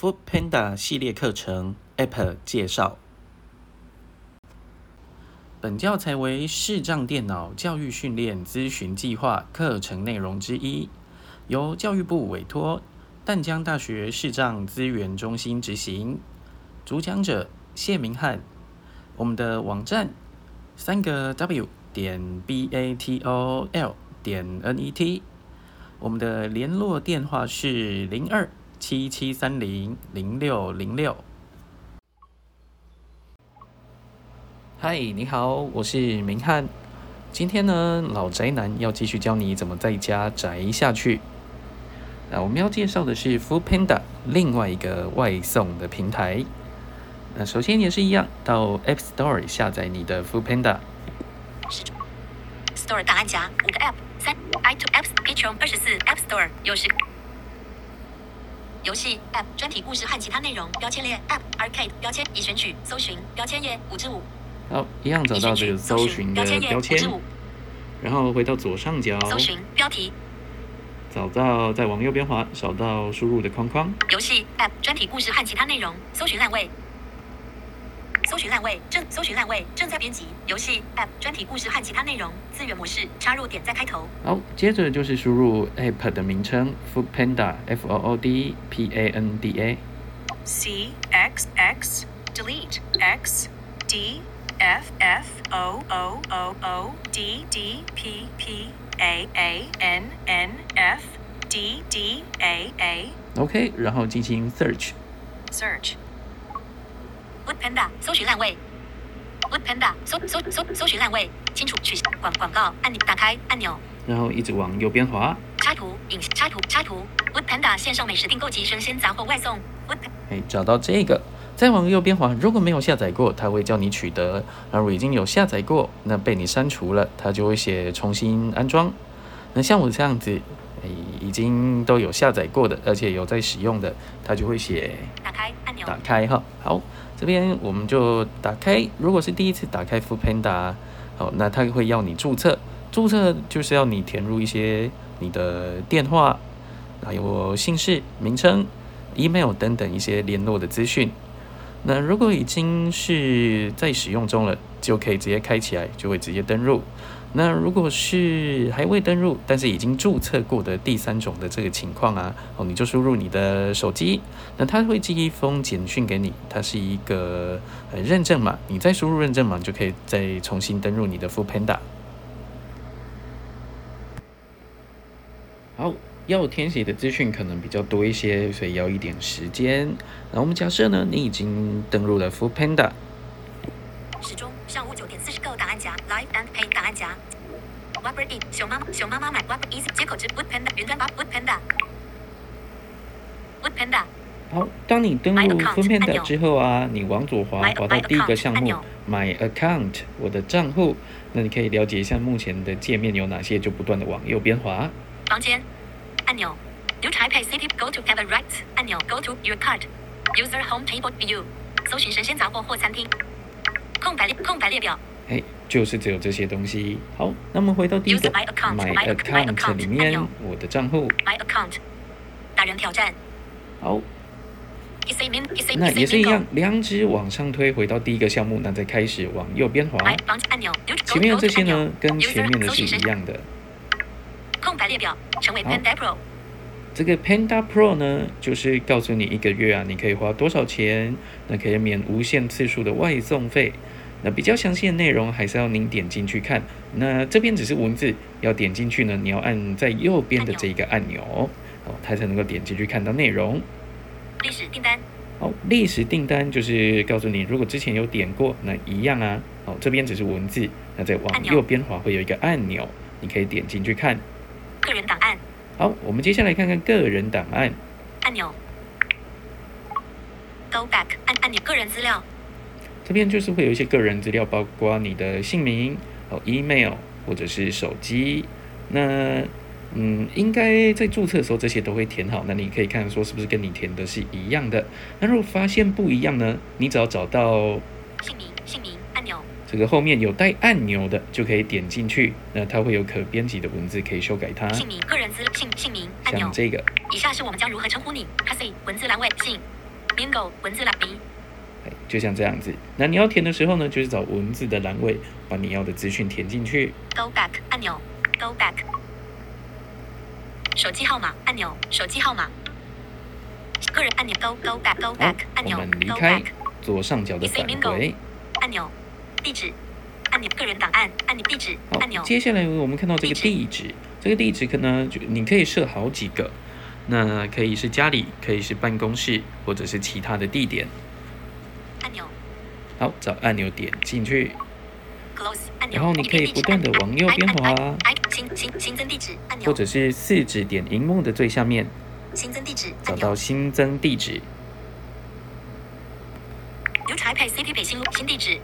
Food Panda 系列课程 Apple 介绍。本教材为视障电脑教育训练咨询计划课程内容之一，由教育部委托淡江大学视障资源中心执行。主讲者谢明翰。我们的网站三个 W 点 B A T O L 点 N E T。我们的联络电话是零二七七三零零六零六。嗨，你好，我是明翰。今天呢，老宅男要继续教你怎么在家宅下去。那我们要介绍的是 Food Panda，另外一个外送的平台。那首先也是一样，到 App Store 下载你的 Food Panda。Store 档案夹五个 App 三 iTunes Apps Patreon 二十四 App Store 有十游戏 App 专题故事和其他内容标签列 App Arcade 标签已选取搜寻标签页五至五。好，一样找到这个搜寻的标签，然后回到左上角，搜寻标题。找到再往右边滑，找到输入的框框。游戏 App 专题故事和其他内容搜寻烂位。搜寻烂位正搜寻烂位正在编辑游戏 App 专题故事和其他内容资源模式插入点在开头好，接着就是输入 App 的名称 Food Panda F O O D P A N D A。C X X delete X D F F O O O O D D P P A A N N F D D A A OK，然后进行 Search。search Panda 搜寻烂位。Wood Panda 搜搜搜搜寻烂位，清楚取消广广告按钮打开按钮，然后一直往右边滑，插图影插图插图。Wood Panda 线上美食订购及生鲜杂货外送。Wood 哎，找到这个，再往右边滑。如果没有下载过，它会叫你取得；而我已经有下载过，那被你删除了，它就会写重新安装。那像我这样子，哎，已经都有下载过的，而且有在使用的，它就会写打开按钮打开哈。好，这边我们就打开。如果是第一次打开 Food Panda，好，那它会要你注册。注册就是要你填入一些你的电话，还有姓氏、名称、email 等等一些联络的资讯。那如果已经是在使用中了，就可以直接开起来，就会直接登入。那如果是还未登入，但是已经注册过的第三种的这个情况啊，哦，你就输入你的手机，那它会寄一封简讯给你，它是一个呃认证码，你再输入认证码，就可以再重新登入你的 f o o Panda。好，要填写的资讯可能比较多一些，所以要一点时间。那我们假设呢，你已经登录了 f o o Panda，时钟上午九点四十购档案夹 Live and Pay 档案夹。Whopper Eat 熊妈妈熊妈妈买 Whopper Easy 接口至 Wood Panda 云端 Wood Panda Wood Panda 好，当你登录 Food Panda 之后啊，你往左滑滑到第一个项目 My Account，我的账户，那你可以了解一下目前的界面有哪些，就不断的往右边滑。房间按钮 New Taipei City Go to Have a Right 按钮 Go to Your Card User Home Table View 搜寻神仙杂货或餐厅空白列空白列表哎，就是只有这些东西。好，那么回到第一个 my account, My 里面，我的账户。My Account 打人挑战好那也是一样，两指往上推，回到第一个项目，那再开始往右边滑。前面的这些呢，跟前面的是一样的。空白列表成为 Panda Pro 这个 Panda Pro 呢，就是告诉你一个月啊，你可以花多少钱，那可以免无限次数的外送费。那比较详细的内容还是要您点进去看。那这边只是文字，要点进去呢，你要按在右边的这一个按钮，哦，它才能够点进去看到内容。历史订单好，历史订单就是告诉你，如果之前有点过，那一样啊。好，这边只是文字，那再往右边滑会有一个按钮，你可以点进去看。个人档案好，我们接下来看看个人档案。按钮 Go Back 按按钮个人资料这边就是会有一些个人资料，包括你的姓名、哦 email 或者是手机。那嗯，应该在注册的时候这些都会填好。那你可以看说是不是跟你填的是一样的。那如果发现不一样呢，你只要找到姓名姓名按钮这个后面有带按钮的，就可以点进去。那它会有可编辑的文字可以修改它。姓名个人资姓姓名按钮像这个，以下是我们将如何称呼你 p a s s y 文字栏位姓 Bingo 文字栏名哎，就像这样子。那你要填的时候呢，就是找文字的栏位，把你要的资讯填进去。Go back 按钮，Go back。手机号码按钮，手机号码。个人按钮，Go Go back Go back，按钮我们离，Go 开 back 左上角的返回。按钮，地址按钮，个人档案按钮，地址按钮，，接下来我们看到这个地址，这个地址可能就你可以设好几个，那可以是家里，可以是办公室，或者是其他的地点。按钮。好，找按钮点进去。然后你可以不断的往右边滑。或者是四指点荧幕的最下面，新增地址找到新增地址。，New Taipei City 北新路新地址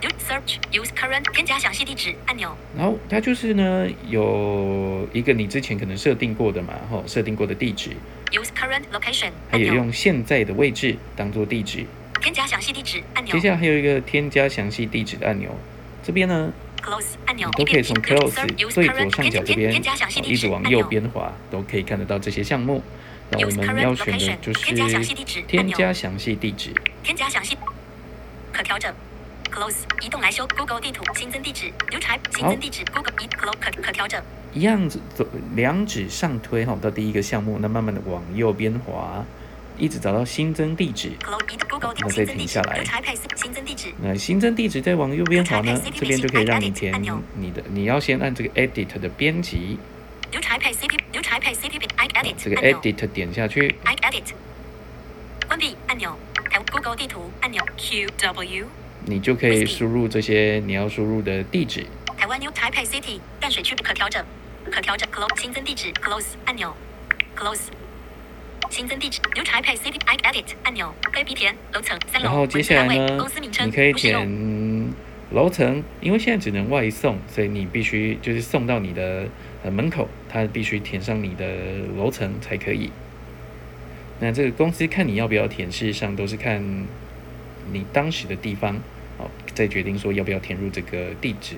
，New Search Use Current 添加详细地址按钮，然后它就是呢有一个你之前可能设定过的嘛，吼，设定过的地址，Use Current Location，还有用现在的位置当做地址。添加详细地址按钮接下来还有一个添加详细地址的按钮，这边呢，Close 按钮，你都可以从 Close Use 最左上角这边，一直往右边滑，都可以看得到这些项目。那我们要选的就添加详细是地址按添加详细地址。添加详细，可调整。Close 移动来修 Google 地图新增地址 New Type 新增地址 Google 移 Close 可可调整。一样子走两指上推哈，到第一个项目，那慢慢的往右边滑，一直找到新增地址，那再停下来。那新增地址再往右边滑呢？这边就可以让你填你的。你要先按这个 edit 的编辑。New Taipei cp i Edit。这个 edit 点下去。Edit。关闭按钮。还有 Google 地图按钮 Q W。你就可以输入这些你要输入的地址。台湾 New Taipei City 淡水区不可调整，可调整 close 新增地址 close 按钮 close。新增地址 New Taipei City I Edit 按钮楼层三楼然后接下来呢公司名，称你可以填楼层，因为现在只能外送，所以你必须就是送到你的呃门口，它必须填上你的楼层才可以。那这个公司看你要不要填，事实上都是看你当时的地方，哦，再决定说要不要填入这个地址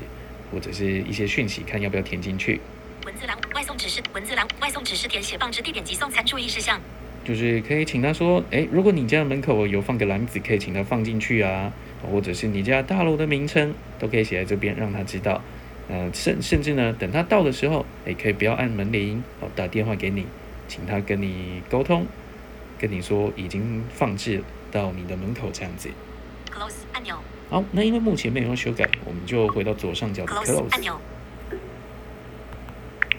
或者是一些讯息，看要不要填进去。文字栏外送指示文字栏外送指示填写放置地点及送餐注意事项。就是可以请他说，诶，如果你家门口有放个篮子，可以请他放进去啊，或者是你家大楼的名称，都可以写在这边，让他知道。呃，甚甚至呢，等他到的时候，诶，可以不要按门铃，哦，打电话给你，请他跟你沟通，跟你说已经放置到你的门口这样子。Close 按钮好，那因为目前没有修改，我们就回到左上角的 Close 按钮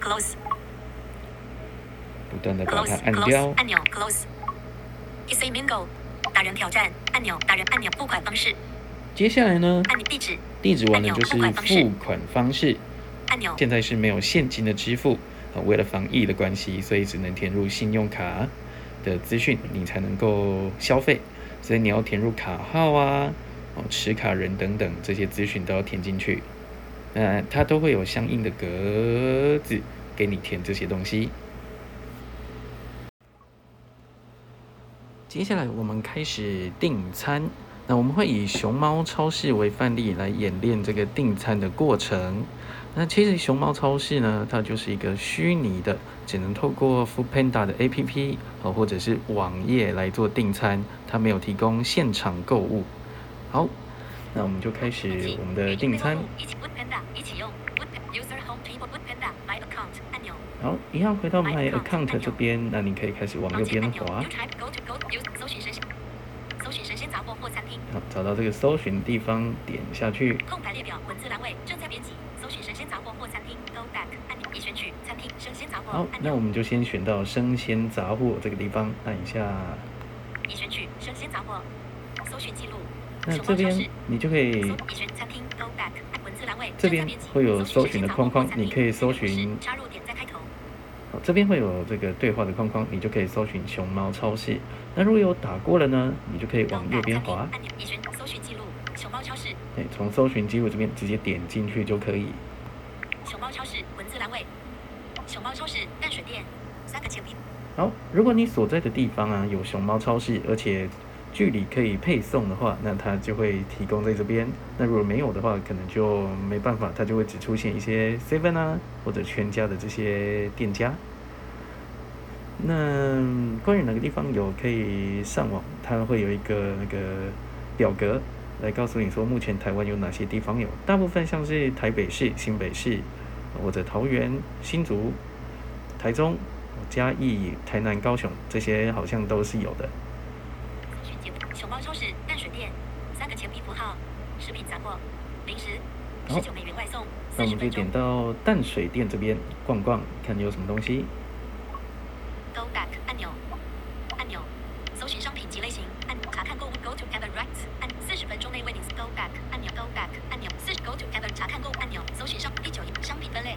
Close 不断的把它按掉。按钮 Close a Mingo 打人挑战按钮打人按钮付款方式接下来呢，按钮地址地址完了就是付款方式付款方式。按钮现在是没有现金的支付，啊，为了防疫的关系，所以只能填入信用卡的资讯，你才能够消费。所以你要填入卡号啊，哦，持卡人等等这些资讯都要填进去。那它都会有相应的格子给你填这些东西。接下来我们开始订餐。那我们会以熊猫超市为范例来演练这个订餐的过程。那其实熊猫超市呢，它就是一个虚拟的，只能透过 Food Panda 的 APP 哦，或者是网页来做订餐，它没有提供现场购物。好，那我们就开始我们的订餐。好，一样回到 My Account 这边，那你可以开始往右边滑 New，Type Go to Go Use 搜寻生鲜搜寻生鲜杂货或餐厅好，找到这个搜寻地方，点下去。空白列表文字栏位正在编辑搜寻生鲜杂货或餐厅 Go Back 按钮已选取餐厅生鲜杂货好，那我们就先选到生鲜杂货这个地方，按一下。已选取生鲜杂货搜寻记录那这边你就可以已选餐厅 Go Back 文字栏位这边会有搜寻的框框你可以搜寻好，这边会有这个对话的框框，你就可以搜寻熊猫超市。那如果有打过了呢，你就可以往右边滑，按钮已选搜寻记录熊猫超市对，从搜寻记录这边直接点进去就可以。熊猫超市文字栏位，熊猫超市淡水店三个钱币，好，如果你所在的地方啊有熊猫超市，而且距离可以配送的话，那它就会提供在这边。那如果没有的话，可能就没办法，它就会只出现一些 Seven 啊或者全家的这些店家。那关于哪个地方有可以上网，它会有一个那个表格来告诉你说，目前台湾有哪些地方有。大部分像是台北市、新北市，或者桃园、新竹、台中、嘉义、台南、高雄这些好像都是有的。熊猫超市、淡水店，三个钱币符号，食品杂货，零食，好十九美元外送，那我们就点。到淡水店这边逛逛，看有什么东西。Go back 按钮，按钮，搜寻商品及类型，按查看购物 Go to Gather Right 按四十分钟内为你 Go back 按钮 Go back 按钮四 Go to Gather 查看购物按钮，搜寻商第九页商品分类，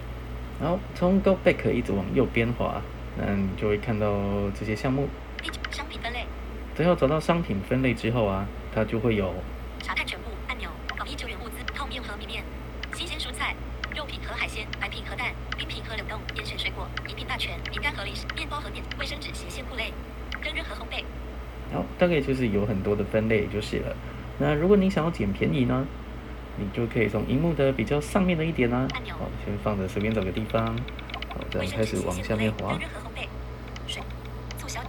好，从 Go Back 一直往右边滑，那你就会看到这些项目。第九商品分类，最后找到商品分类之后啊，它就会有查看全部按钮，统一救援物资泡面和米面，新鲜蔬菜、肉品和海鲜、白品和蛋、冰品和冷冻、严选水果、饮品大全、饼干和零食、面包和面、卫生纸、鞋线裤类、烹饪和烘焙。好，大概就是有很多的分类就是了。那如果你想要捡便宜呢，你就可以从荧幕的比较上面的一点呢、好，先放着，随便找个地方，好，这卫样开始往下面滑裤类烹，饪和烘焙，水，促销，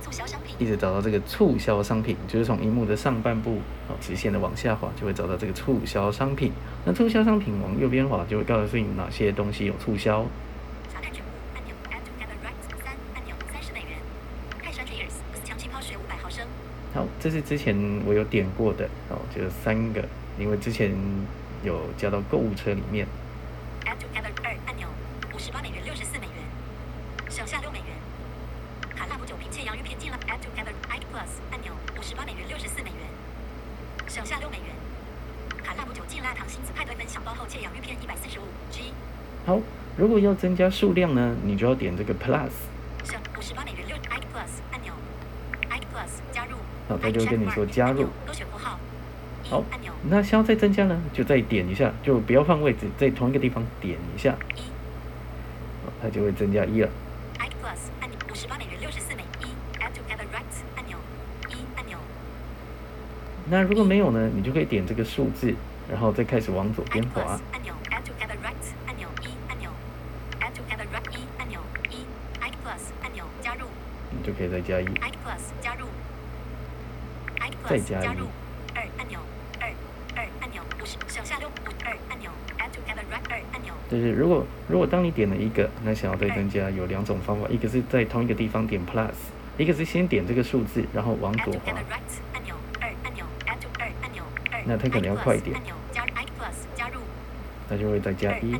促销商品。一直找到这个促销商品，就是从荧幕的上半部，好，直线的往下滑，就会找到这个促销商品。那促销商品往右边滑，就会告诉你哪些东西有促销。查看全部按钮，Add to Gather Right 三按钮三十美元，泰山 Cheers 强气泡水五百毫升，好，这是之前我有点过的，哦，就是三个，因为之前有加到购物车里面。Add to Gather 二按钮五十八美元六十四美元，省下六美元。卡纳布酒瓶切洋芋片进了 Add to Gather i Plus 按钮五十八美元六十四美元，省下六美元。卡纳布酒劲辣糖亲子派对分享包后切洋芋片一百四十五 G，好，如果要增加数量呢，你就要点这个 Plus。省五十八美元六 i Plus 按钮 i Plus 加入。好，他就会跟你说加入。多选符号。好那想要再增加呢，就再点一下，就不要换位置，在同一个地方点一下，一好它就会增加一了。i Plus 按钮五十八美元六十四美一 Add to Gather Right 按钮一按钮那如果没有呢，你就可以点这个数字，然后再开始往左边滑。按钮 Add to Gather Right 按钮一按钮 Add to Gather Right 一按钮一 i Plus 按钮加入你就可以再加一。加入。再加一二按钮。二二按钮。五十。省下六五二按钮。Add to Gather Right 二按钮。就是如果如果当你点了一个，那想要再增加有两种方法，一个是在同一个地方点 Plus，一个是先点这个数字，然后往左滑。那它可能要快一点。按钮。加入。I Plus 加入。它就会再加一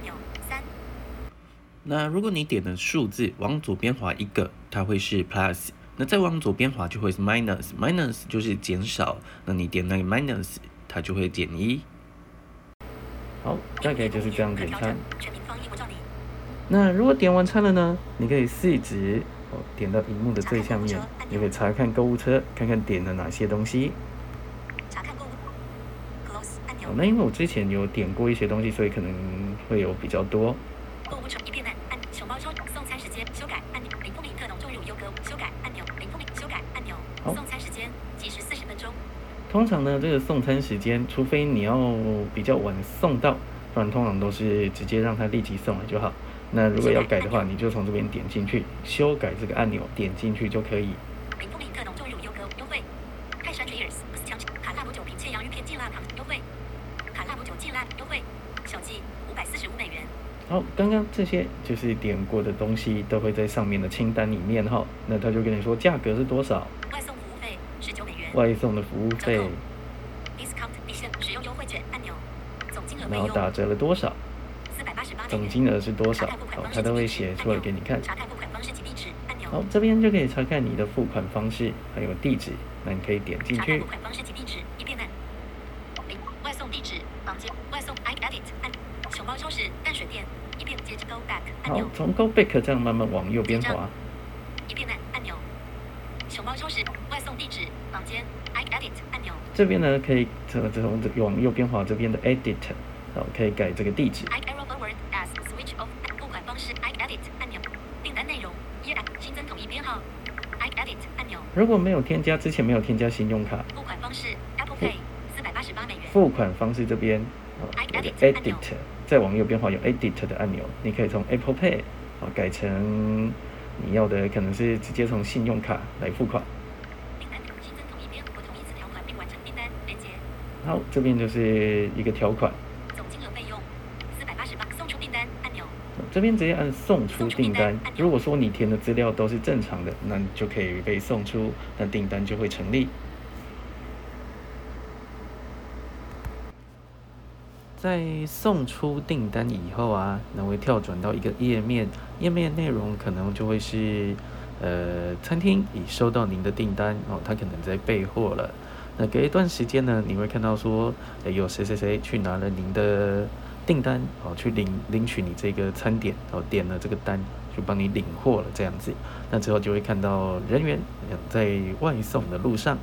那如果你点的数字往左边滑一个，它会是 plus；那再往左边滑就会是 minus。minus 就是减少，那你点那个 minus，它就会减一。好，大概就是这样点餐。那如果点完餐了呢？你可以四指哦，点到屏幕的最下面，你可以查看购物车，看看点了哪些东西。查看购物。Close 按钮哦，。那因为我之前有点过一些东西，所以可能会有比较多。购物车好送餐时间计时四十分钟通常呢，这个送餐时间，除非你要比较晚送到，不然通常都是直接让他立即送来就好。那如果要改的话，你就从这边点进去，修改这个按钮，点进去就可以。林凤梨特浓重乳优格优惠泰山 Cheers 强卡辣姆酒瓶切洋芋片劲辣糖优惠卡辣姆酒劲辣优惠小计五百四十五美元好，刚刚这些就是点过的东西，都会在上面的清单里面哈。那他就跟你说价格是多少，外送服务费十九美元外送的服务费。然后打折了多少，总金额是多少，好，他都会写出来给你看。好，这边就可以查看你的付款方式还有地址，那你可以点进去。付。款方式及地址，一遍外送地址，房间。外送 I edit 按。熊猫超市淡水店，一遍接着 Go back 按钮，，好从 Go Back 这样慢慢往右边滑。一遍按按钮。熊猫超市外送地址，房间。I edit 按钮。这边呢，可以从从这往右边滑这边的 Edit，好，可以改这个地址。I arrow forward as switch off 付款方式。I edit 按钮，订单内容。页新增统一编号。I edit 按钮，如果没有添加之前没有添加信用卡，付款方式。Apple Pay 四百八十八美元。付款方式这边，Edit 再往右边滑有 Edit 的按钮，你可以从 Apple Pay，好，改成你要的可能是直接从信用卡来付款。订单新增同一边，我同意此条款并完成订单。连接好，这边就是一个条款，总金额费用四百八十八，送出订单按钮。这边直接按送出订单。如果说你填的资料都是正常的，那你就可以被送出，那订单就会成立。在送出订单以后啊，那会跳转到一个页面，页面内容可能就会是，呃，餐厅已收到您的订单哦，他可能在备货了。那隔一段时间呢，你会看到说，诶有谁谁谁去拿了您的订单哦，去领领取你这个餐点哦，点了这个单，就帮你领货了这样子。那之后就会看到人员在外送的路上。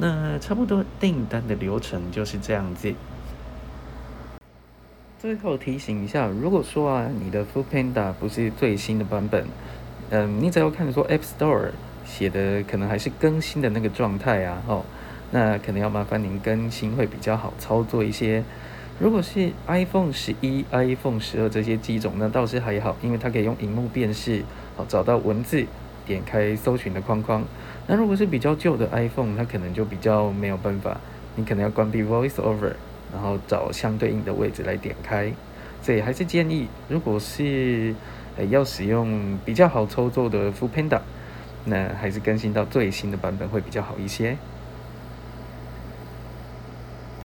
那差不多订单的流程就是这样子。最后提醒一下，如果说啊，你的 Food Panda 不是最新的版本，嗯，你只要看说 App Store 写的可能还是更新的那个状态啊，哦，那可能要麻烦您更新会比较好操作一些。如果是 iPhone 十一、iPhone 十二这些机种，那倒是还好，因为它可以用荧幕辨识，哦，找到文字，点开搜寻的框框。那如果是比较旧的 iPhone，它可能就比较没有办法，你可能要关闭 Voice Over。然后找相对应的位置来点开，所以还是建议，如果是呃要使用比较好操作的 f o o Panda，那还是更新到最新的版本会比较好一些。